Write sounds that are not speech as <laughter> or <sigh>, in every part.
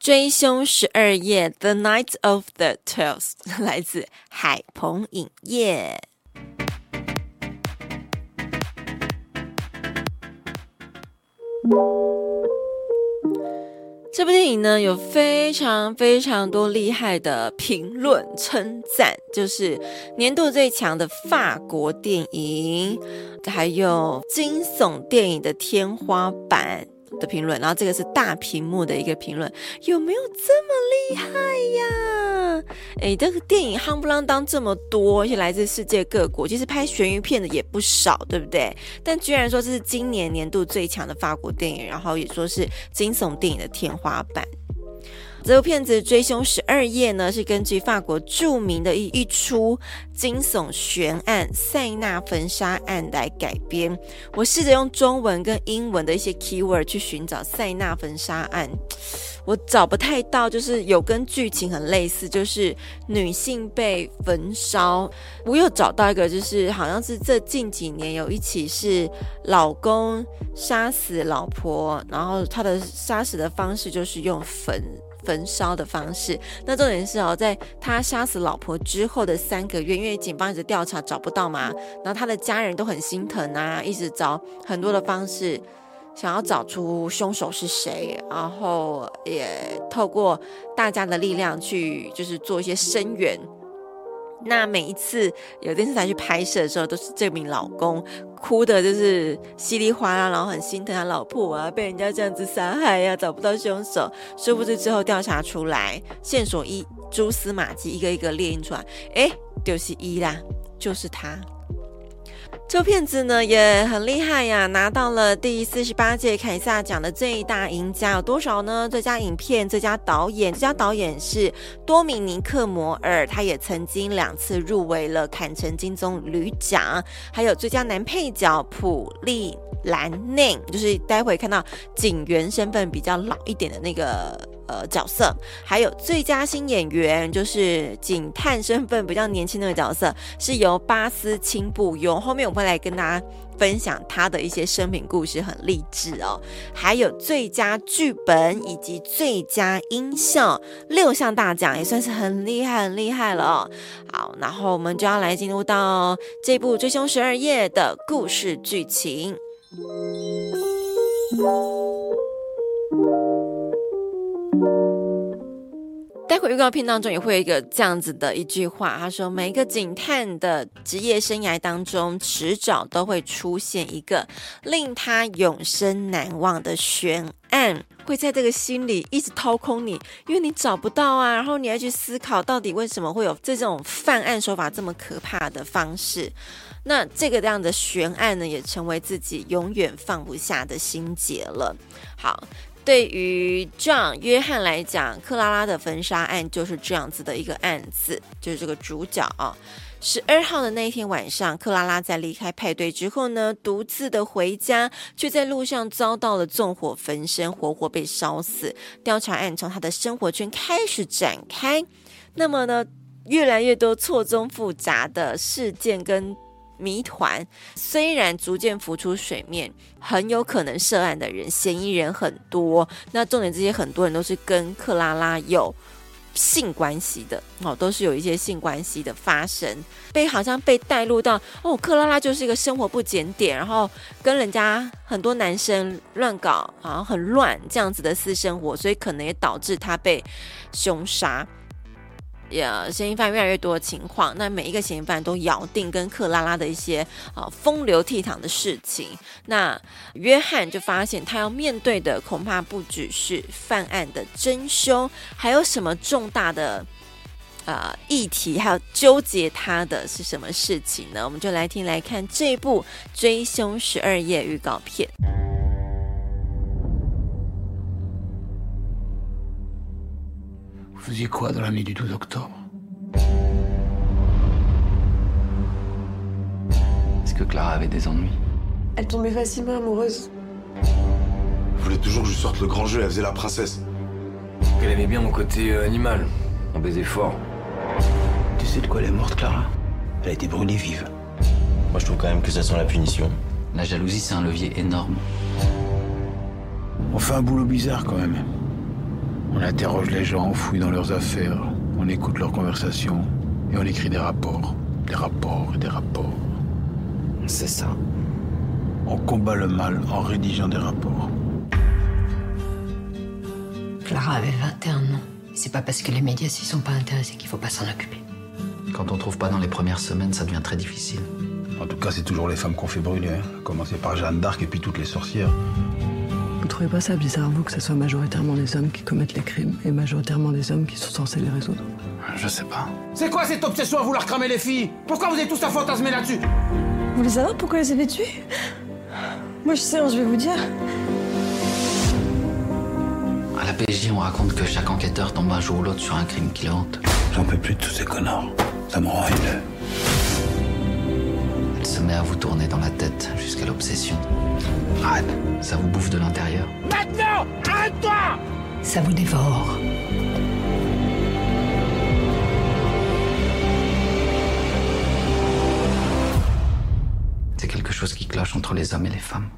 追凶十二夜，The Night of the Twelve，<laughs> 来自海鹏影业。这部电影呢，有非常非常多厉害的评论称赞，就是年度最强的法国电影，还有惊悚电影的天花板。的评论，然后这个是大屏幕的一个评论，有没有这么厉害呀？哎，这个电影夯不啷当这么多，而且来自世界各国，其实拍悬疑片的也不少，对不对？但居然说这是今年年度最强的法国电影，然后也说是惊悚电影的天花板。这部片子《追凶十二夜》呢，是根据法国著名的一一出惊悚悬案塞纳焚杀案来改编。我试着用中文跟英文的一些 keyword 去寻找塞纳焚杀案，我找不太到，就是有跟剧情很类似，就是女性被焚烧。我有找到一个，就是好像是这近几年有一起是老公杀死老婆，然后他的杀死的方式就是用焚。焚烧的方式。那重点是哦，在他杀死老婆之后的三个月，因为警方一直调查找不到嘛，然后他的家人都很心疼啊，一直找很多的方式，想要找出凶手是谁，然后也透过大家的力量去，就是做一些声援。那每一次有电视台去拍摄的时候，都是这名老公哭的，就是稀里哗啦，然后很心疼他老婆啊，被人家这样子杀害呀，找不到凶手。殊不知之后调查出来，线索一蛛丝马迹，一个一个列印出来，哎，就是一啦，就是他。这片子呢也很厉害呀，拿到了第四十八届凯撒奖的最大赢家，有多少呢？最佳影片、最佳导演，最佳导演是多米尼克·摩尔，他也曾经两次入围了坎城金棕榈奖，还有最佳男配角普利兰内，就是待会看到警员身份比较老一点的那个。呃，角色还有最佳新演员，就是警探身份比较年轻的那个角色，是由巴斯清布庸。后面我会来跟大家分享他的一些生平故事，很励志哦。还有最佳剧本以及最佳音效，六项大奖也算是很厉害，很厉害了哦。好，然后我们就要来进入到这部《追凶十二夜》的故事剧情。待会预告片当中也会有一个这样子的一句话，他说：“每一个警探的职业生涯当中，迟早都会出现一个令他永生难忘的悬案，会在这个心里一直掏空你，因为你找不到啊，然后你要去思考到底为什么会有这种犯案手法这么可怕的方式。那这个这样的悬案呢，也成为自己永远放不下的心结了。好。”对于 John 约翰来讲，克拉拉的焚杀案就是这样子的一个案子，就是这个主角啊。十二号的那一天晚上，克拉拉在离开派对之后呢，独自的回家，却在路上遭到了纵火焚身，活活被烧死。调查案从他的生活圈开始展开，那么呢，越来越多错综复杂的事件跟。谜团虽然逐渐浮出水面，很有可能涉案的人、嫌疑人很多。那重点，这些很多人都是跟克拉拉有性关系的哦，都是有一些性关系的发生，被好像被带入到哦，克拉拉就是一个生活不检点，然后跟人家很多男生乱搞，好像很乱这样子的私生活，所以可能也导致他被凶杀。也嫌疑犯越来越多的情况，那每一个嫌疑犯都咬定跟克拉拉的一些啊风流倜傥的事情。那约翰就发现，他要面对的恐怕不只是犯案的真凶，还有什么重大的呃议题，还有纠结他的是什么事情呢？我们就来听来看这部《追凶十二夜》预告片。Vous faisiez quoi dans la nuit du 12 octobre Est-ce que Clara avait des ennuis Elle tombait facilement amoureuse. Vous voulez toujours que je sorte le grand jeu, elle faisait la princesse. Elle aimait bien mon côté euh, animal. On baisait fort. Tu sais de quoi elle est morte, Clara? Elle a été brûlée vive. Moi, je trouve quand même que ça sent la punition. La jalousie, c'est un levier énorme. On fait un boulot bizarre quand même. On interroge les gens, on fouille dans leurs affaires, on écoute leurs conversations et on écrit des rapports. Des rapports et des rapports. C'est ça. On combat le mal en rédigeant des rapports. Clara avait 21 ans. C'est pas parce que les médias s'y sont pas intéressés qu'il faut pas s'en occuper. Quand on trouve pas dans les premières semaines, ça devient très difficile. En tout cas, c'est toujours les femmes qu'on fait brûler. Hein. À Commencer par Jeanne d'Arc et puis toutes les sorcières. Vous trouvez pas ça bizarre, vous, que ce soit majoritairement les hommes qui commettent les crimes et majoritairement les hommes qui sont censés les résoudre? Je sais pas. C'est quoi cette obsession à vouloir cramer les filles? Pourquoi vous êtes tous à fantasmer là-dessus? Vous voulez savoir pourquoi s'est fait tuer Moi, je sais, hein, je vais vous dire. À la PJ, on raconte que chaque enquêteur tombe un jour ou l'autre sur un crime qui le hante. J'en peux plus de tous ces connards. Ça me rend haineux. Se met à vous tourner dans la tête jusqu'à l'obsession. Arrête. Ça vous bouffe de l'intérieur? Maintenant Arrête-toi Ça vous dévore. C'est quelque chose qui cloche entre les hommes et les femmes.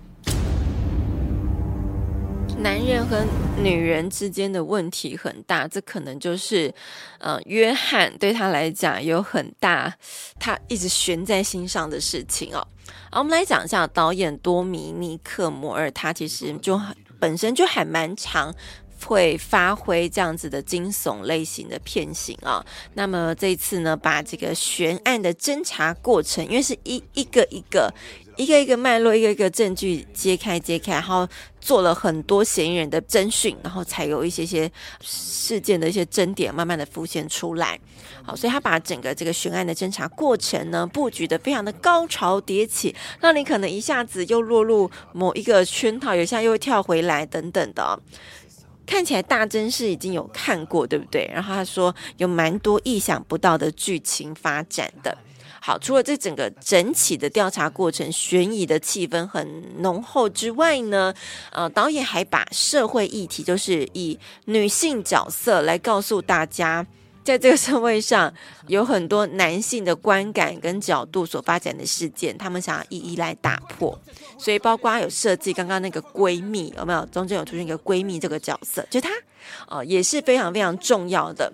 男人和女人之间的问题很大，这可能就是，呃，约翰对他来讲有很大，他一直悬在心上的事情哦。好，我们来讲一下导演多米尼克·摩尔，他其实就本身就还蛮常会发挥这样子的惊悚类型的片型啊。那么这次呢，把这个悬案的侦查过程，因为是一一个一个。一个一个脉络，一个一个证据揭开揭开，然后做了很多嫌疑人的侦讯，然后才有一些些事件的一些争点慢慢的浮现出来。好，所以他把整个这个悬案的侦查过程呢，布局的非常的高潮迭起，让你可能一下子又落入某一个圈套，有一下又会跳回来。等等的。看起来。大真是已经有看过，对不对？然后他说有蛮多意想不到的剧情发展的。好，除了这整个整体的调查过程悬疑的气氛很浓厚之外呢，呃，导演还把社会议题，就是以女性角色来告诉大家，在这个社会上有很多男性的观感跟角度所发展的事件，他们想要一一来打破。所以包括有设计刚刚那个闺蜜有没有？中间有出现一个闺蜜这个角色，就她，呃，也是非常非常重要的。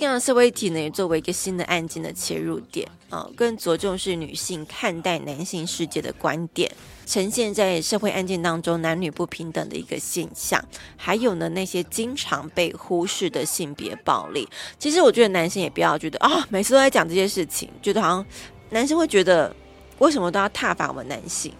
这样的社会体呢，也作为一个新的案件的切入点啊、更着重是女性看待男性世界的观点，呈现在社会案件当中男女不平等的一个现象，还有呢那些经常被忽视的性别暴力。其实我觉得男生也不要觉得啊、哦，每次都在讲这些事情，觉得好像男生会觉得为什么都要挞伐我们男性？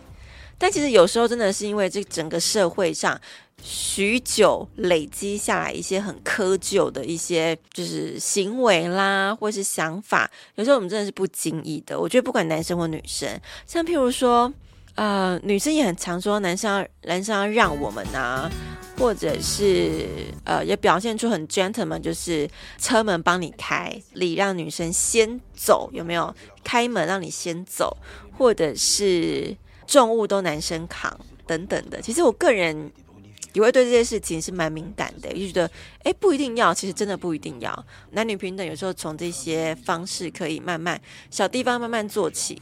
但其实有时候真的是因为这整个社会上。许久累积下来一些很窠臼的一些就是行为啦，或是想法，有时候我们真的是不经意的。我觉得不管男生或女生，像譬如说，呃，女生也很常说男生要男生要让我们啊，或者是呃，也表现出很 gentleman，就是车门帮你开，礼让女生先走，有没有？开门让你先走，或者是重物都男生扛等等的。其实我个人。也会对这些事情是蛮敏感的，就觉得，哎，不一定要，其实真的不一定要。男女平等有时候从这些方式可以慢慢小地方慢慢做起，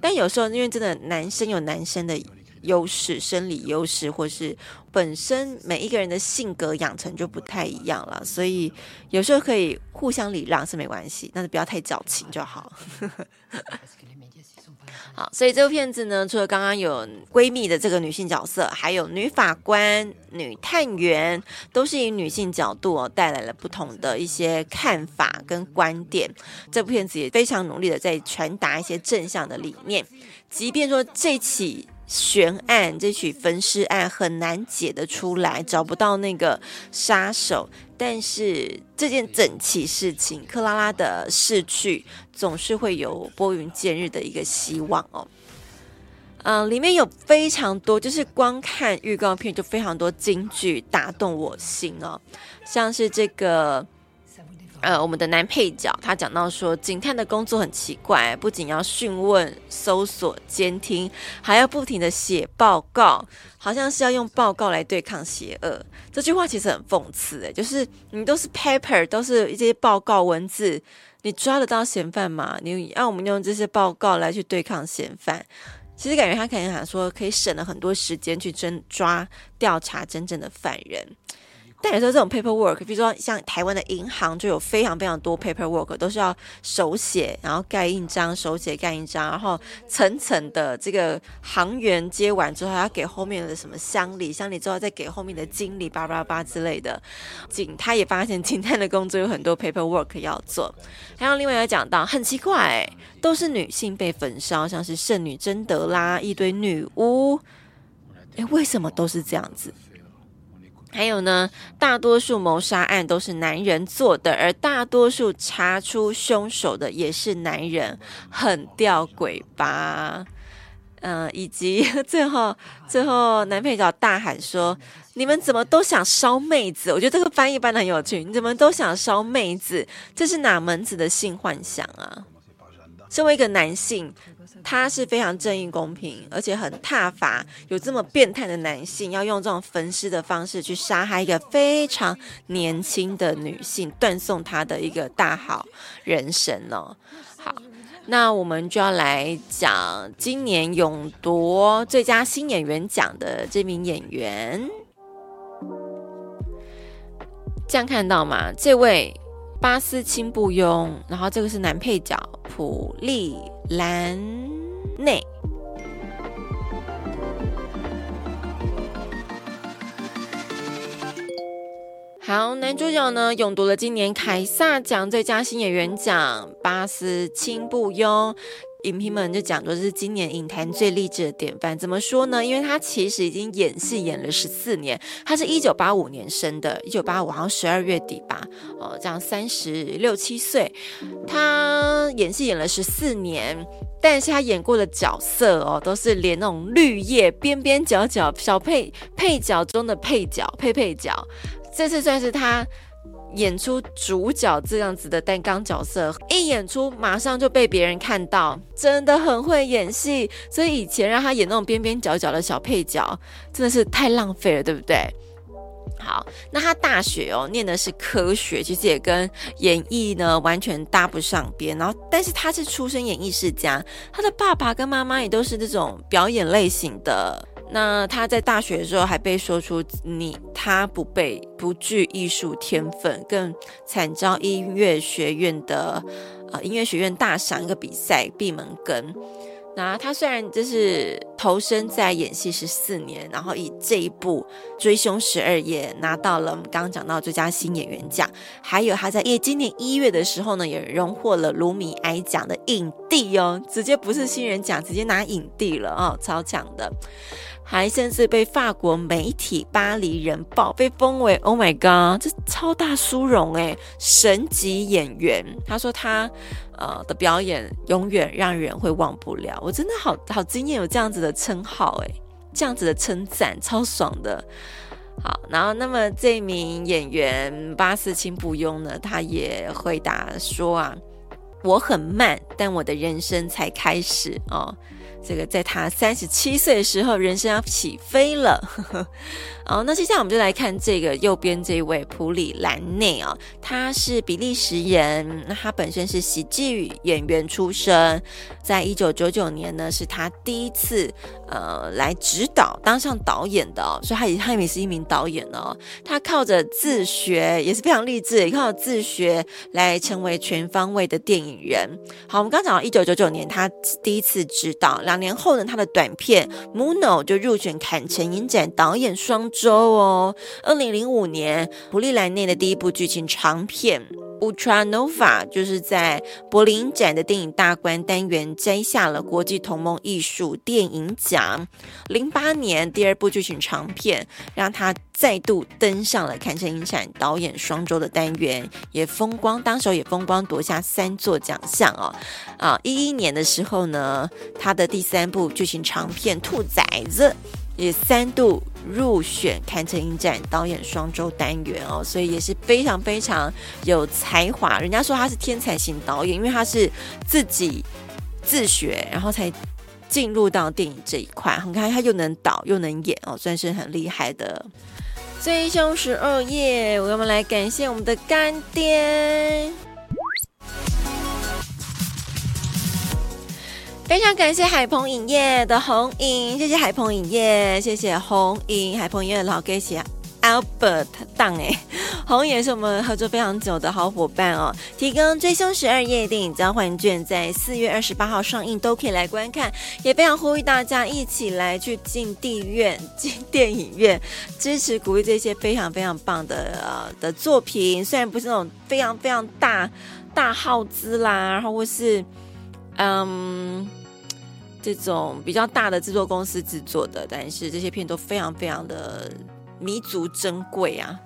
但有时候因为真的男生有男生的优势，生理优势，或是本身每一个人的性格养成就不太一样了，所以有时候可以互相礼让是没关系，但是不要太矫情就好。<laughs> 好，所以这部片子呢，除了刚刚有闺蜜的这个女性角色，还有女法官、女探员，都是以女性角度哦，带来了不同的一些看法跟观点。这部片子也非常努力的在传达一些正向的理念，即便说这起。悬案，这起焚尸案很难解得出来，找不到那个杀手。但是这件整起事情，克拉拉的逝去总是会有拨云见日的一个希望哦。嗯，里面有非常多，就是光看预告片就非常多金句打动我心哦，像是这个。呃，我们的男配角他讲到说，警探的工作很奇怪，不仅要讯问、搜索、监听，还要不停地写报告，好像是要用报告来对抗邪恶。这句话其实很讽刺，诶，就是你都是 paper，都是一些报告文字，你抓得到嫌犯吗？你让我们用这些报告来去对抗嫌犯，其实感觉他可能想说，可以省了很多时间去侦抓、调查真正的犯人。但有时候这种 paperwork，比如说像台湾的银行就有非常非常多 paperwork，都是要手写，然后盖印章，手写盖印章，然后层层的这个行员接完之后，还要给后面的什么乡里乡里之后再给后面的经理，叭叭叭之类的。警他也发现警探的工作有很多 paperwork 要做。还有另外一个讲到，很奇怪，都是女性被焚烧，像是圣女贞德啦，一堆女巫，诶，为什么都是这样子？还有呢，大多数谋杀案都是男人做的，而大多数查出凶手的也是男人，很吊诡吧？嗯、以及 <laughs> 最后最后男配角大喊说：“你们怎么都想烧妹子？”我觉得这个翻译翻得很有趣，你怎么都想烧妹子？这是哪门子的性幻想啊？身为一个男性。他是非常正义公平，而且很踏伐有这么变态的男性，要用这种焚尸的方式去杀害一个非常年轻的女性，断送她的一个大好人生哦。好，那我们就要来讲今年勇夺最佳新演员奖的这名演员。这样看到吗？这位巴斯钦布庸，然后这个是男配角普利兰内。好，男主角呢，勇夺了今年凯撒奖最佳新演员奖，巴斯钦布庸。影评们就讲说是今年影坛最励志的典范，怎么说呢？因为他其实已经演戏演了十四年，他是一九八五年生的，一九八五好像十二月底吧，哦，这样三十六七岁，他演戏演了十四年，但是他演过的角色哦，都是连那种绿叶边边角角小配配角中的配角配配角，这次算是他。演出主角这样子的担纲角色，一演出马上就被别人看到，真的很会演戏。所以以前让他演那种边边角角的小配角，真的是太浪费了，对不对？好，那他大学哦念的是科学，其实也跟演艺呢完全搭不上边。然后，但是他是出身演艺世家，他的爸爸跟妈妈也都是这种表演类型的。那他在大学的时候还被说出你他不被不具艺术天分，更惨遭音乐学院的呃音乐学院大赏一个比赛闭门羹。那他虽然就是投身在演戏十四年，然后以这一部《追凶十二夜》拿到了我们刚刚讲到最佳新演员奖，还有他在因为今年一月的时候呢，也荣获了卢米埃奖的影帝哦，直接不是新人奖，直接拿影帝了哦，超强的。还甚至被法国媒体《巴黎人报》被封为 “Oh my God”，这超大殊荣诶，神级演员。他说他呃的表演永远让人会忘不了。我真的好好惊艳，有这样子的称号诶，这样子的称赞超爽的。好，然后那么这名演员巴斯钦布庸呢，他也回答说啊，我很慢，但我的人生才开始哦。这个在他三十七岁的时候，人生要起飞了。<laughs> 好，那接下来我们就来看这个右边这位普里兰内啊，他是比利时人，那他本身是喜剧演员出身，在一九九九年呢，是他第一次呃来指导当上导演的，所以他也他也是一名导演哦。他靠着自学也是非常励志，也靠着自学来成为全方位的电影人。好，我们刚讲到一九九九年他第一次指导，两年后呢，他的短片《Muno》就入选坎城影展导演双周哦，二零零五年，普利兰内的第一部剧情长片 Ultra Nova 就是在柏林展的电影大观单元摘下了国际同盟艺术电影奖。零八年第二部剧情长片让他再度登上了坎城影展导演双周的单元，也风光，当时也风光夺下三座奖项哦。啊，一一年的时候呢，他的第三部剧情长片《兔崽子》也三度。入选坎城影展导演双周单元哦，所以也是非常非常有才华。人家说他是天才型导演，因为他是自己自学，然后才进入到电影这一块。你看他又能导又能演哦，算是很厉害的。追凶十二夜，我们来感谢我们的干爹。非常感谢海鹏影业的红影，谢谢海鹏影业，谢谢红影，海鹏影业的老给写 Albert 当哎，红影也是我们合作非常久的好伙伴哦。提供追凶十二夜电影交换券，在四月二十八号上映，都可以来观看，也非常呼吁大家一起来去进电影院、进电影院，支持鼓励这些非常非常棒的呃的作品。虽然不是那种非常非常大大耗资啦，然后或是嗯。这种比较大的制作公司制作的，但是这些片都非常非常的弥足珍贵啊！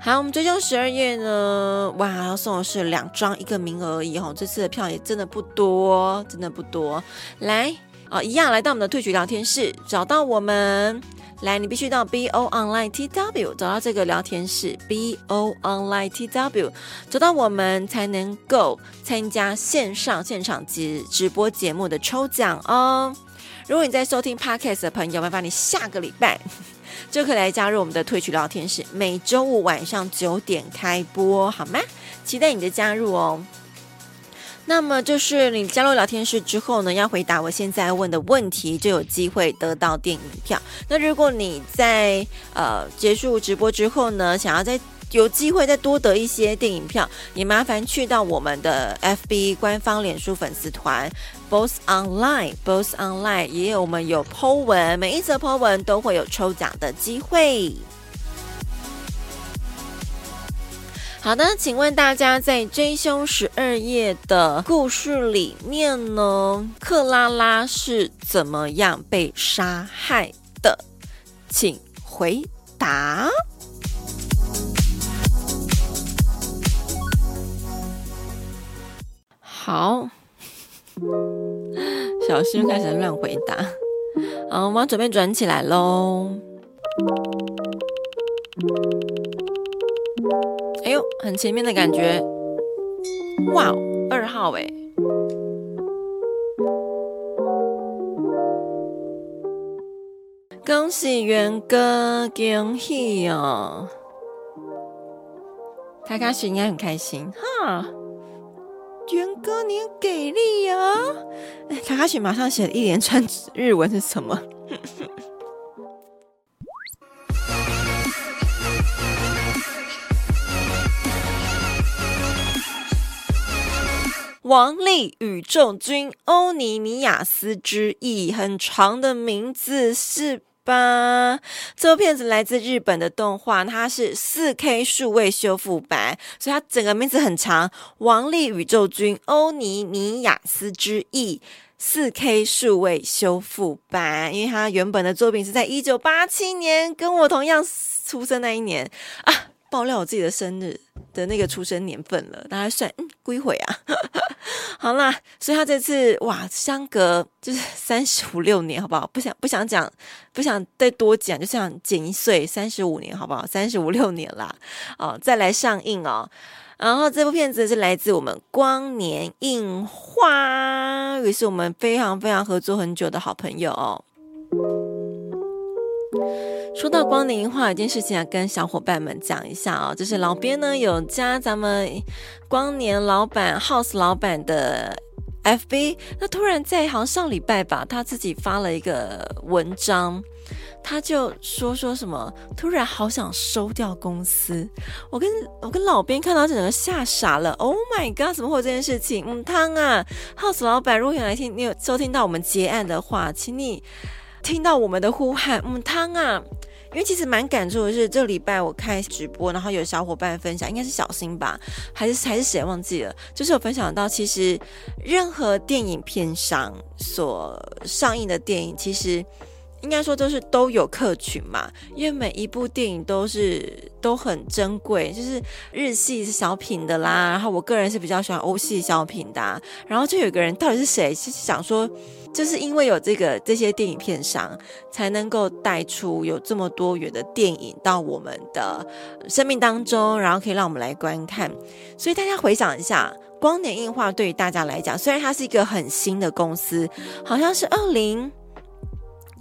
好，我们追凶十二夜呢，哇，要送的是两张一个名额而已哈，这次的票也真的不多，真的不多。来啊、哦，一样来到我们的退群聊天室，找到我们。来，你必须到 B O Online T W 找到这个聊天室，B O Online T W 找到我们才能够参加线上现场直直播节目的抽奖哦。如果你在收听 Podcast 的朋友，麻烦你下个礼拜 <laughs> 就可以来加入我们的退群聊天室，每周五晚上九点开播，好吗？期待你的加入哦。那么就是你加入聊天室之后呢，要回答我现在问的问题，就有机会得到电影票。那如果你在呃结束直播之后呢，想要再有机会再多得一些电影票，也麻烦去到我们的 FB 官方脸书粉丝团，Boss Online，Boss Online 也有我们有 Po 文，每一则 Po 文都会有抽奖的机会。好的，请问大家在追凶十二夜的故事里面呢，克拉拉是怎么样被杀害的？请回答。好，小新开始乱回答。好，我们要准备转起来喽。很前面的感觉，哇，二号哎，恭喜元哥，恭喜哦！卡卡西应该很开心哈，元哥你很给力啊！卡卡西马上写了一连串日文是什么？王力宇宙军欧尼尼亚斯之翼，很长的名字是吧？这部片子来自日本的动画，它是四 K 数位修复版，所以它整个名字很长。王力宇宙军欧尼尼亚斯之翼，四 K 数位修复版，因为它原本的作品是在一九八七年，跟我同样出生那一年啊。爆料我自己的生日的那个出生年份了，大家算嗯归回啊，<laughs> 好啦，所以他这次哇相隔就是三十五六年，好不好？不想不想讲，不想再多讲，就想减一岁，三十五年，好不好？三十五六年啦，哦，再来上映哦。然后这部片子是来自我们光年映画，也是我们非常非常合作很久的好朋友哦。说到光年映画，有一件事情要跟小伙伴们讲一下哦，就是老编呢有加咱们光年老板 House 老板的 FB，那突然在好像上礼拜吧，他自己发了一个文章，他就说说什么，突然好想收掉公司，我跟我跟老编看到整个吓傻了，Oh my god，怎么会有这件事情？嗯，汤啊，House 老板，如果有来听，你有收听到我们结案的话，请你。听到我们的呼喊，嗯，汤啊，因为其实蛮感触的是，这礼拜我开直播，然后有小伙伴分享，应该是小新吧，还是还是谁忘记了？就是有分享到，其实任何电影片上所上映的电影，其实。应该说都是都有客群嘛，因为每一部电影都是都很珍贵，就是日系小品的啦，然后我个人是比较喜欢欧系小品的，然后就有个人到底是谁，是想说，就是因为有这个这些电影片商，才能够带出有这么多元的电影到我们的生命当中，然后可以让我们来观看。所以大家回想一下，光年映画对于大家来讲，虽然它是一个很新的公司，好像是二零。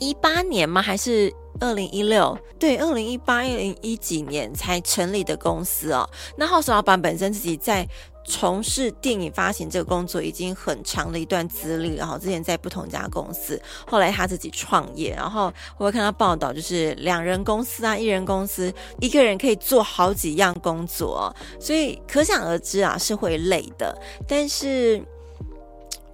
一八年吗？还是二零一六？对，二零一八、二零一几年才成立的公司哦。那浩时老板本身自己在从事电影发行这个工作已经很长的一段资历，然后之前在不同家公司，后来他自己创业，然后我会看到报道，就是两人公司啊，一人公司，一个人可以做好几样工作，所以可想而知啊，是会累的。但是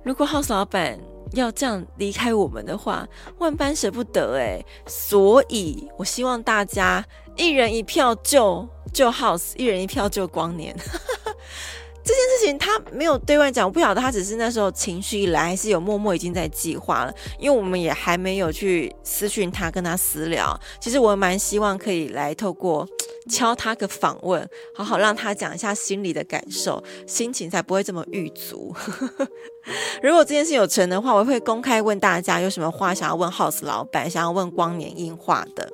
如果 House 老板，要这样离开我们的话，万般舍不得哎，所以我希望大家一人一票救救 House，一人一票救光年。这件事情他没有对外讲，我不晓得他只是那时候情绪一来，还是有默默已经在计划了。因为我们也还没有去私讯他，跟他私聊。其实我蛮希望可以来透过 <laughs> 敲他个访问，好好让他讲一下心里的感受，心情才不会这么郁卒。<laughs> 如果这件事有成的话，我会公开问大家有什么话想要问 House 老板，想要问光年映画的。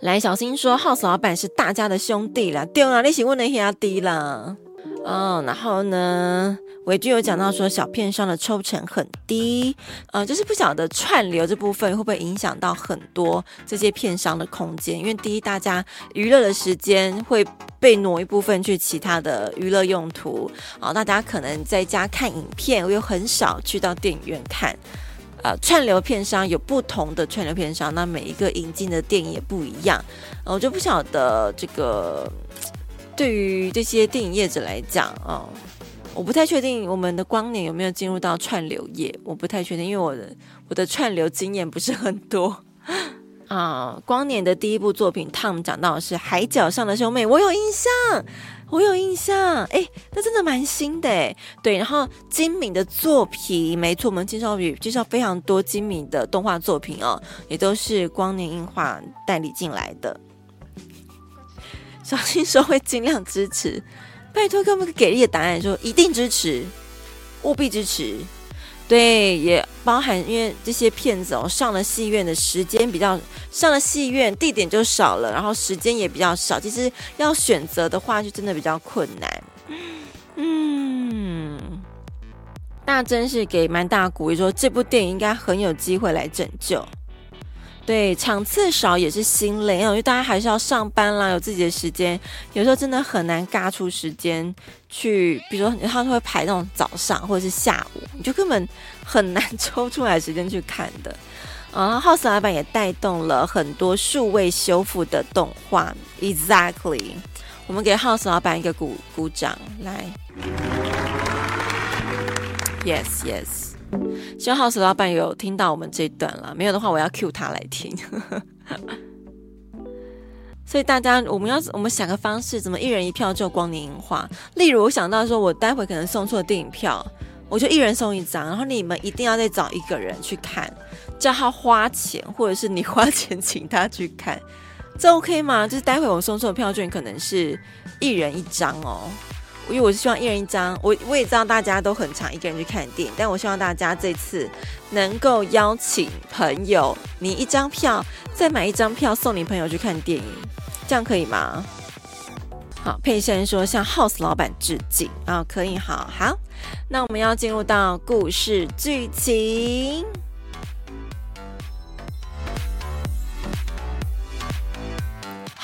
来，小新说 House 老板是大家的兄弟啦，对啦，你是问的兄弟啦。哦，然后呢，伟君有讲到说小片商的抽成很低，呃，就是不晓得串流这部分会不会影响到很多这些片商的空间，因为第一，大家娱乐的时间会被挪一部分去其他的娱乐用途，啊、哦，大家可能在家看影片，我又很少去到电影院看，呃，串流片商有不同的串流片商，那每一个引进的电影也不一样，我、就不晓得这个。对于这些电影业者来讲啊、我不太确定我们的光年有没有进入到串流业，我不太确定，因为我的我的串流经验不是很多 <laughs> 啊。光年的第一部作品，Tom 讲到的是《海角上的兄妹》，我有印象，我有印象，哎，那真的蛮新的哎。对，然后精明的作品，没错，我们介绍比介绍非常多精明的动画作品哦，也都是光年映画代理进来的。小新说会尽量支持，拜托给我们个给力的答案，说一定支持，务必支持。对，也包含因为这些骗子哦，上了戏院的时间比较，上了戏院地点就少了，然后时间也比较少，其实要选择的话就真的比较困难。嗯，那真是给蛮大鼓励，说这部电影应该很有机会来拯救。对，场次少也是心累，因为大家还是要上班啦，有自己的时间，有时候真的很难嘎出时间去，比如说他会排那种早上或者是下午，你就根本很难抽出来时间去看的。<laughs> 啊，House 老板也带动了很多数位修复的动画，Exactly，我们给 House 老板一个鼓鼓掌，来，Yes Yes。希望 House 老板有听到我们这一段了，没有的话，我要 cue 他来听。<laughs> 所以大家，我们要我们想个方式，怎么一人一票就光年映画？例如，我想到说，我待会可能送错电影票，我就一人送一张，然后你们一定要再找一个人去看，叫他花钱，或者是你花钱请他去看，这 OK 吗？就是待会我送错票券可能是一人一张哦。因为我是希望一人一张，我我也知道大家都很常一个人去看电影，但我希望大家这次能够邀请朋友，你一张票再买一张票送你朋友去看电影，这样可以吗？好，佩珊说向 House 老板致敬啊，可以，好好，那我们要进入到故事剧情。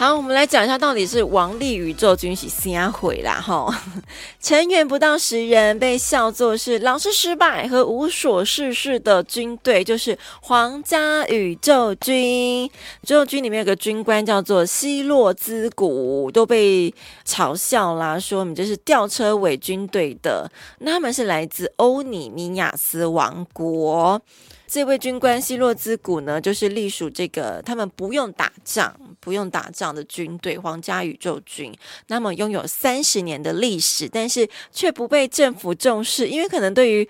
好，我们来讲一下到底是王力宇宙军是先毁啦哈？<laughs> 成员不到十人，被笑作是老是失败和无所事事的军队，就是皇家宇宙军。宇宙军里面有个军官叫做希洛兹古，都被嘲笑啦，说你这是吊车尾军队的。那他们是来自欧尼米亚斯王国。这位军官希洛兹古呢，就是隶属这个他们不用打仗、不用打仗的军队——皇家宇宙军。那么拥有三十年的历史，但是却不被政府重视，因为可能对于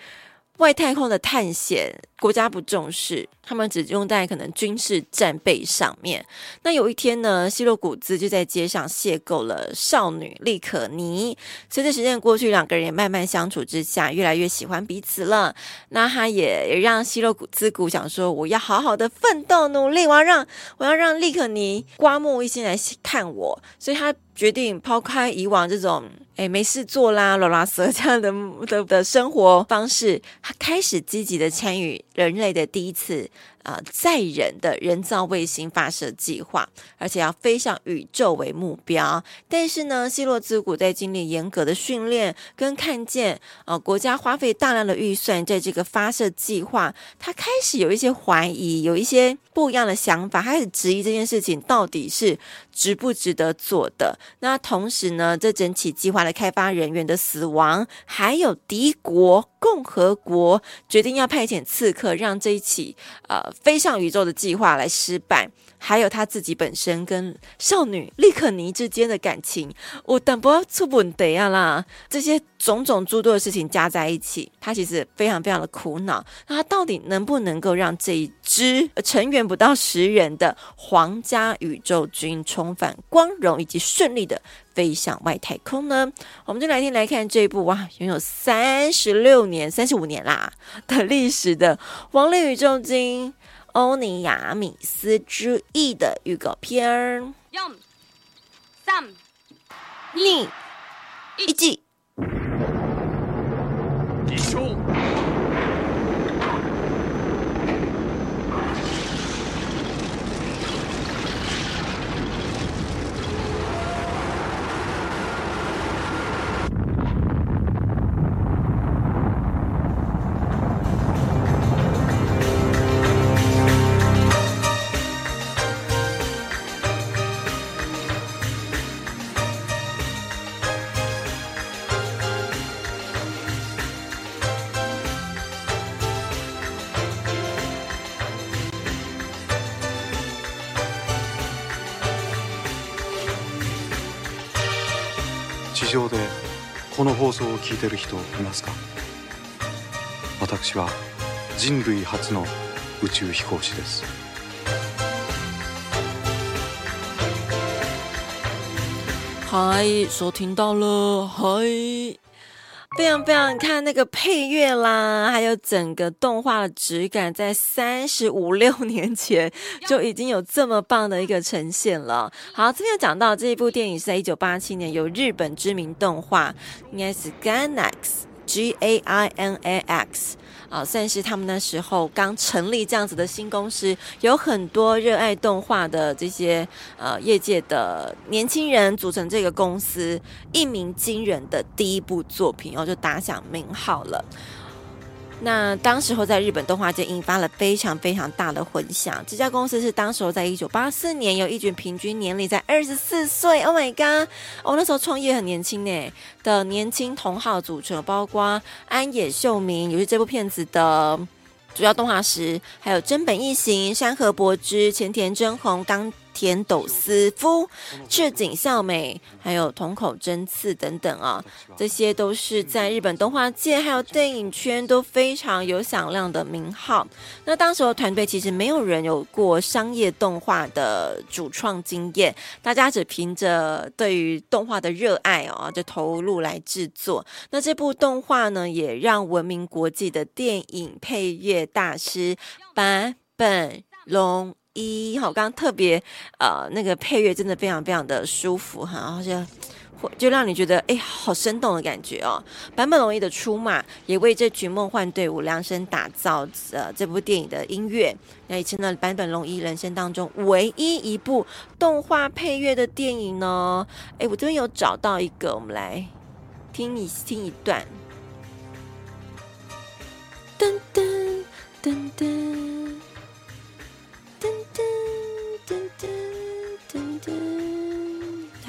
外太空的探险，国家不重视，他们只用在可能军事战备上面。那有一天呢，希洛古兹就在街上邂逅了少女利可尼。随着时间过去，两个人也慢慢相处之下，越来越喜欢彼此了。那他也让希洛古兹古想说：“我要好好的奋斗努力，我要让我要让利可尼刮目一新来看我。”所以他决定抛开以往这种哎没事做啦、罗拉蛇 <laughs> 这样的的的生活方式，他开始积极的参与。人类的第一次、呃，载人的人造卫星发射计划，而且要飞向宇宙为目标。但是呢，希洛兹古在经历严格的训练，跟看见、呃，国家花费大量的预算在这个发射计划，他开始有一些怀疑，有一些不一样的想法，开始质疑这件事情到底是值不值得做的。那同时呢，这整起计划的开发人员的死亡，还有敌国共和国决定要派遣刺客。让这一起呃飞上宇宙的计划来失败，还有他自己本身跟少女利可尼之间的感情，我等不要出问题啊啦！这些种种诸多的事情加在一起，他其实非常非常的苦恼。那他到底能不能够让这一支成员不到十人的皇家宇宙军重返光荣以及顺利的飞向外太空呢？我们就来听来看这一部哇，拥有三十六年、三十五年啦的历史的《王力宇宙军欧尼亚米斯之翼》的预告片。四、三、二、一、地上でこの放送を聞いてる人いますか？私は人類初の宇宙飛行士です嗨，收听到了，嗨。非常非常看那个配乐啦，还有整个动画的质感，在三十五六年前就已经有这么棒的一个呈现了。好，这边有讲到这一部电影是在一九八七年由日本知名动画，应该是 Gainax。G A I N A X 啊，算是他们那时候刚成立这样子的新公司，有很多热爱动画的这些呃业界的年轻人组成这个公司，一鸣惊人的第一部作品，然后就打响名号了。那当时候在日本动画界引发了非常非常大的混响。这家公司是当时候在一九八四年由一群平均年龄在二十四岁，Oh my god，我、那时候创业很年轻呢的年轻同好组成，包括安野秀明，也是这部片子的主要动画师，还有真本一行、山河博之、前田真宏、刚。田斗司夫、赤井孝美，还有瞳口真嗣等等啊，这些都是在日本动画界还有电影圈都非常有响亮的名号。那当时的团队其实没有人有过商业动画的主创经验，大家只凭着对于动画的热爱哦，就投入来制作。那这部动画呢，也让闻名国际的电影配乐大师坂本龙一，好，刚刚特别呃那个配乐真的非常非常的舒服哈，然后就就让你觉得哎，好生动的感觉哦。坂本龙一的出马也为这群梦幻队伍量身打造呃这部电影的音乐，那也成了坂本龙一人生当中唯一一部动画配乐的电影呢。哎，我这边有找到一个，我们来听一听一段。噔噔噔噔噔噔噔噔噔噔，来，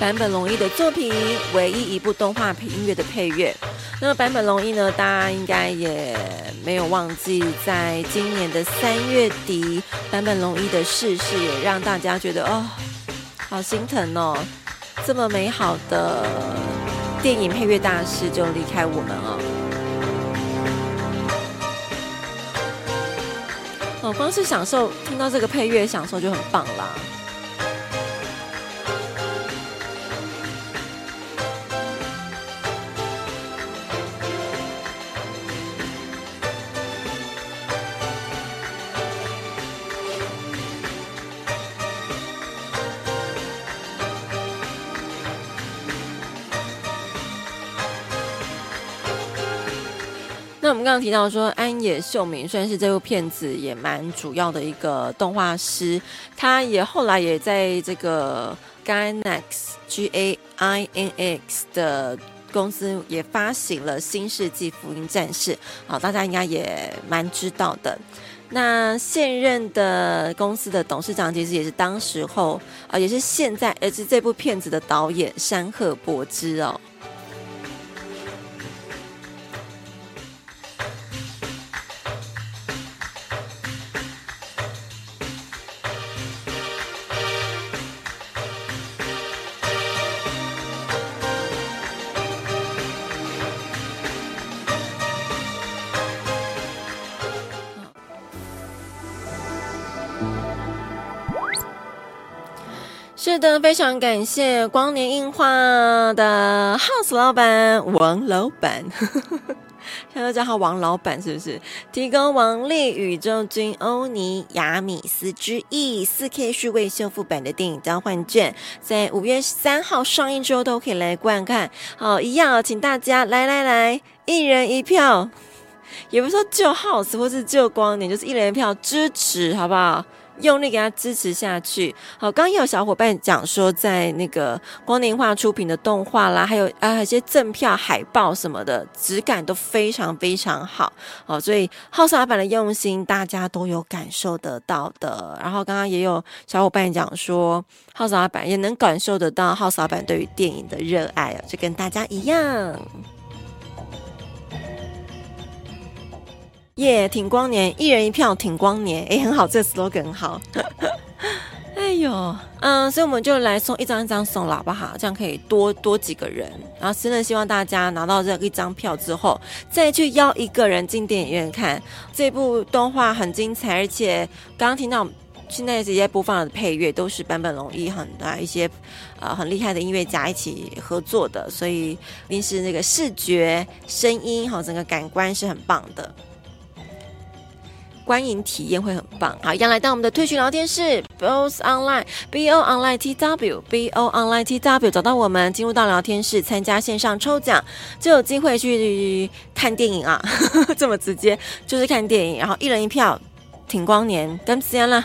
坂本龙一的作品，唯一一部动画配音乐的配乐。那么坂本龙一呢？大家应该也没有忘记，在今年的三月底，坂本龙一的逝世也让大家觉得哦，好心疼哦，这么美好的电影配乐大师就离开我们了。哦，光是享受听到这个配乐，享受就很棒啦。刚刚提到说，安野秀明算是这部片子也蛮主要的一个动画师，他也后来也在这个 Gainax G A I N X 的公司也发行了《新世纪福音战士》，好，大家应该也蛮知道的。那现任的公司的董事长其实也是当时候啊，也是现在，而是这部片子的导演山贺博之哦。是的，非常感谢光年映画的 House 老板王老板，<laughs> 现在叫他王老板是不是？提供《王力宇宙军欧尼亚米斯之翼》四 K 数位修复版的电影交换券，在五月三号上映之后都可以来观看。好，一样，请大家来来来，一人一票，也不是说救 House 或是救光年，就是一人一票支持，好不好？用力给他支持下去。好，刚刚有小伙伴讲说，在那个光年画出品的动画啦，还有啊，还有一些赠票海报什么的，质感都非常非常好。好，所以浩萨版的用心，大家都有感受得到的。然后刚刚也有小伙伴讲说，浩萨版也能感受得到浩萨版对于电影的热爱，就跟大家一样。耶！挺光年，一人一票挺光年，哎，很好，这个 slogan 很好。<laughs> 哎呦，嗯，所以我们就来送一张一张送了，好不好？这样可以多多几个人。然后真的希望大家拿到这一张票之后，再去邀一个人进电影院看这部动画，很精彩。而且刚刚听到现在直接播放的配乐都是坂本龙一很啊一些呃很厉害的音乐家一起合作的，所以一定是那个视觉、声音好整个感官是很棒的。观影体验会很棒。好，一样来到我们的退群聊天室，Bose Online，B O Online T W，B O Online T W，找到我们，进入到聊天室，参加线上抽奖，就有机会去看电影啊！<laughs> 这么直接，就是看电影，然后一人一票，挺光年，跟时间了。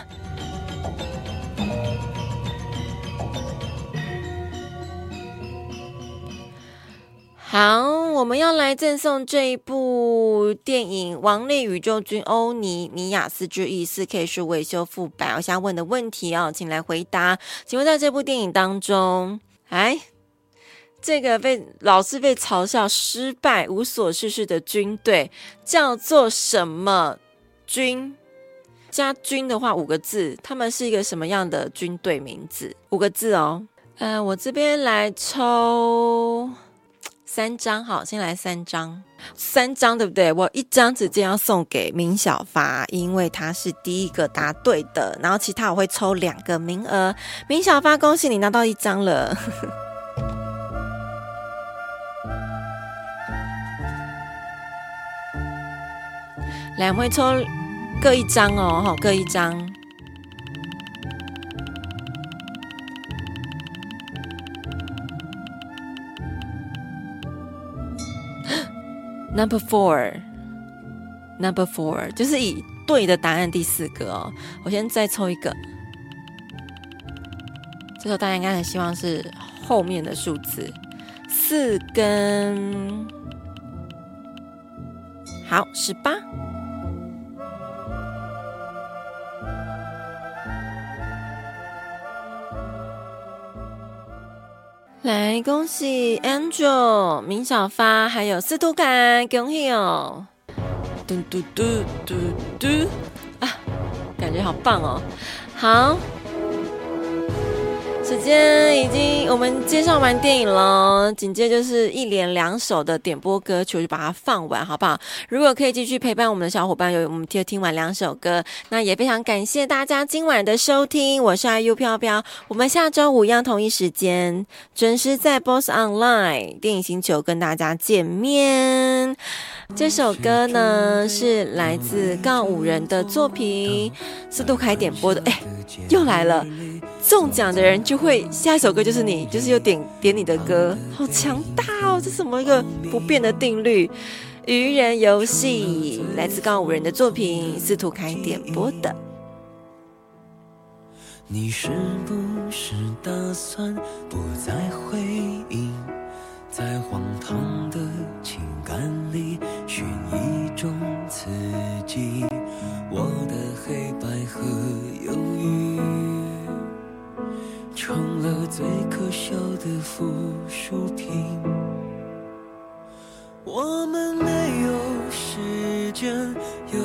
好，我们要来赠送这一部电影《王力宇宙军欧尼米亚斯之翼》四 K 数位修复版。我想问的问题哦，请来回答。请问在这部电影当中，哎，这个被老是被嘲笑失败、无所事事的军队叫做什么军？加军的话五个字，他们是一个什么样的军队名字？五个字哦。嗯、我这边来抽。三张好，先来三张，三张对不对？我一张纸接要送给明小发，因为他是第一个答对的。然后其他我会抽两个名额，明小发，恭喜你拿到一张了。<laughs> 两位抽各一张哦，好，各一张。Number four，Number four，就是以对的答案第四个哦。我先再抽一个，这时候大家应该很希望是后面的数字四跟好十八。来，恭喜 Angel、明小发还有司徒凯，恭喜哦！嘟嘟嘟嘟嘟啊，感觉好棒哦！好。时间已经，我们介绍完电影了，紧接着就是一连两首的点播歌曲，就把它放完，好不好？如果可以继续陪伴我们的小伙伴，有我们听听完两首歌，那也非常感谢大家今晚的收听。我是 IU 飘飘，我们下周五一样同一时间准时在 Boss Online 电影星球跟大家见面。这首歌呢是来自告五人的作品，是杜凯点播的。哎，又来了，中奖的人就会下一首歌就是你，就是有点点你的歌，好强大哦！这什么一个不变的定律？愚人游戏来自告五人的作品，是杜凯点播的。你是不是打算不再回应？在荒唐的情感里寻一种刺激，我的黑白和忧郁成了最可笑的附属品。我们没有时间犹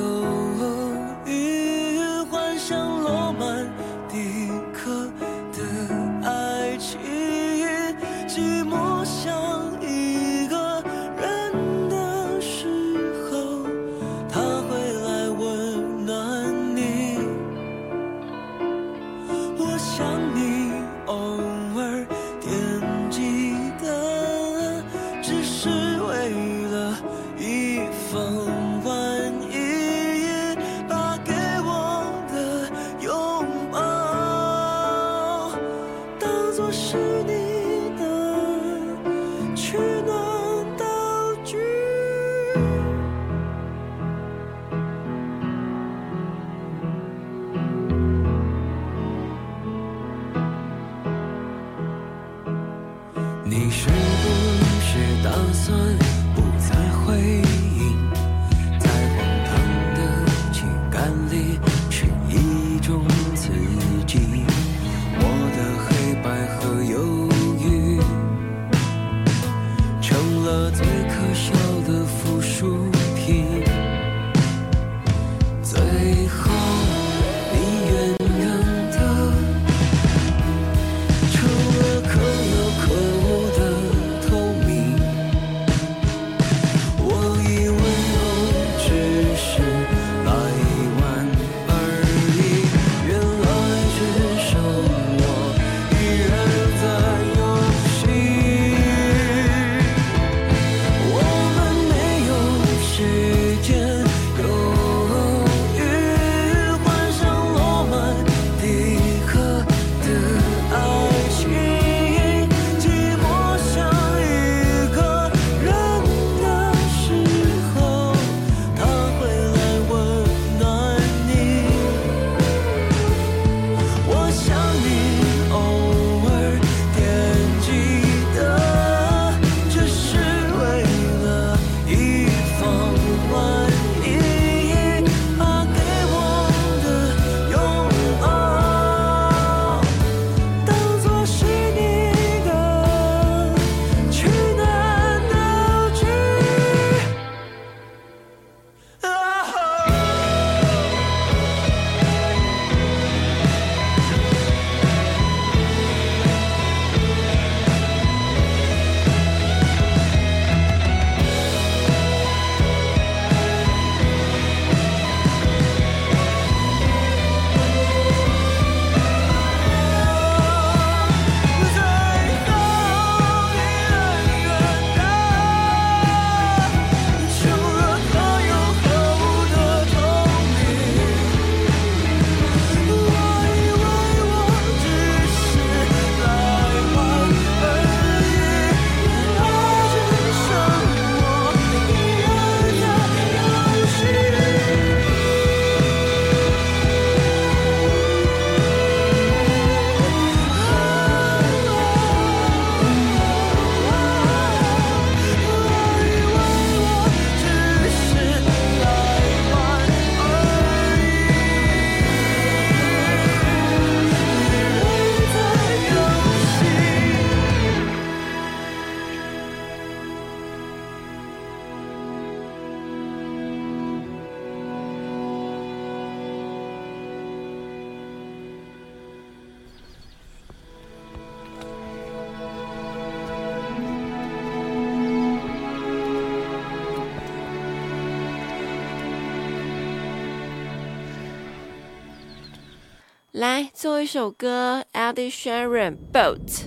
最后一首歌，Ed Sheeran Boat，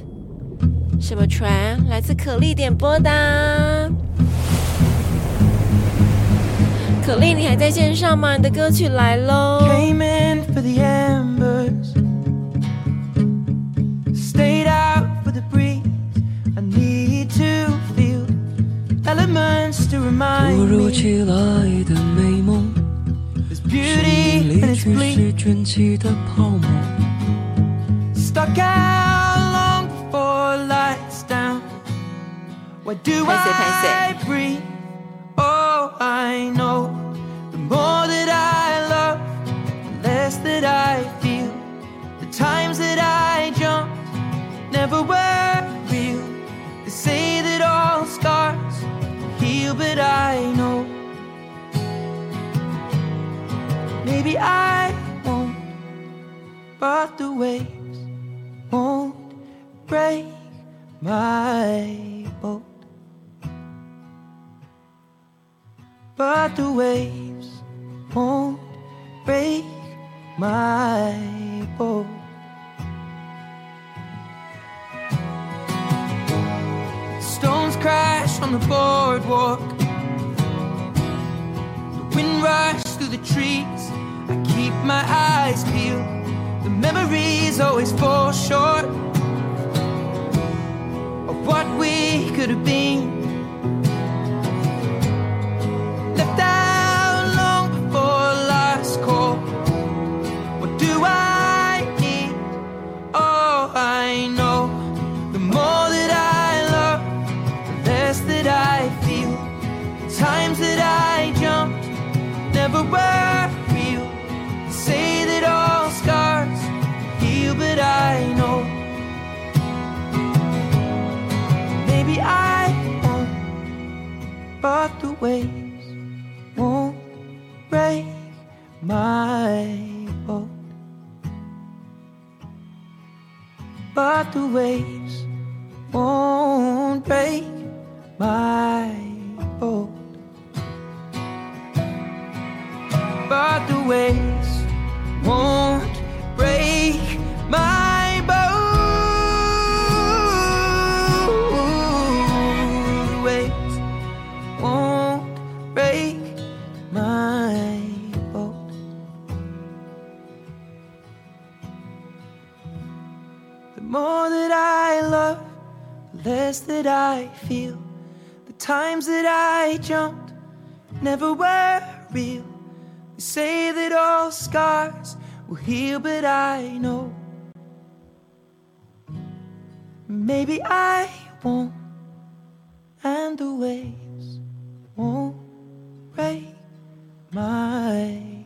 什么船？来自可莉点播的。可莉，你还在线上吗？你的歌曲来喽。Came in for the embers, stayed out for the breeze. I need to feel elements to remind me. 突如其来的美梦，是你离去时卷起的泡沫。Stuck out long before lights down. Why do I breathe? Oh, I know. more that I love, the less that I feel. The times that I jumped never were Maybe I won't, but the waves won't break my boat. But the waves won't break my boat. Stones crash on the boardwalk. The wind rushes through the trees. I keep my eyes peeled. The memories always fall short of what we could have been. Left out long before last call. What do I need? Oh, I know. The more that I love, the less that I feel. The times that I jumped never were. Waves won't break my boat. But the waves won't break my boat. But the waves won't less that I feel. The times that I jumped never were real. They say that all scars will heal, but I know maybe I won't, and the waves won't break my